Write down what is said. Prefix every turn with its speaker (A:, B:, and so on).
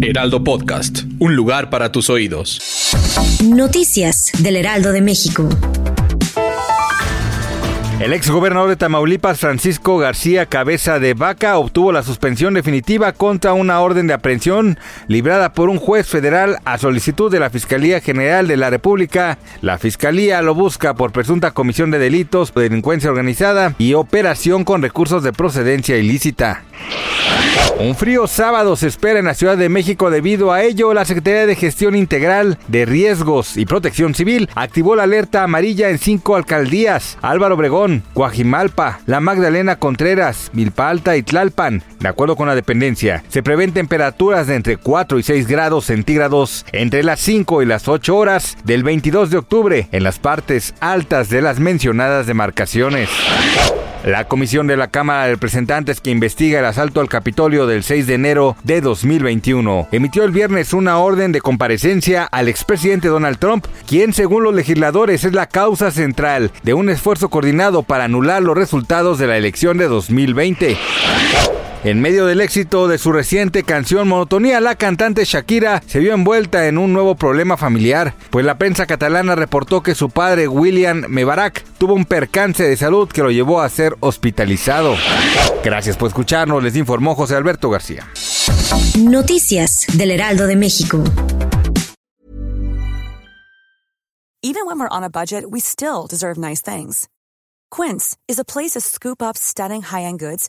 A: Heraldo Podcast, un lugar para tus oídos.
B: Noticias del Heraldo de México.
C: El exgobernador de Tamaulipas, Francisco García Cabeza de Vaca, obtuvo la suspensión definitiva contra una orden de aprehensión librada por un juez federal a solicitud de la Fiscalía General de la República. La Fiscalía lo busca por presunta comisión de delitos, delincuencia organizada y operación con recursos de procedencia ilícita. Un frío sábado se espera en la Ciudad de México. Debido a ello, la Secretaría de Gestión Integral de Riesgos y Protección Civil activó la alerta amarilla en cinco alcaldías: Álvaro Obregón, Coajimalpa, La Magdalena Contreras, Milpa Alta y Tlalpan. De acuerdo con la dependencia, se prevén temperaturas de entre 4 y 6 grados centígrados entre las 5 y las 8 horas del 22 de octubre en las partes altas de las mencionadas demarcaciones. La comisión de la Cámara de Representantes que investiga el asalto al Capitolio del 6 de enero de 2021 emitió el viernes una orden de comparecencia al expresidente Donald Trump, quien según los legisladores es la causa central de un esfuerzo coordinado para anular los resultados de la elección de 2020. En medio del éxito de su reciente canción Monotonía, la cantante Shakira se vio envuelta en un nuevo problema familiar, pues la prensa catalana reportó que su padre William Mebarak tuvo un percance de salud que lo llevó a ser hospitalizado. Gracias por escucharnos, les informó José Alberto García.
B: Noticias del Heraldo de México.
D: Even when we're on a budget, we still deserve nice things. Quince is a place to scoop up stunning high-end goods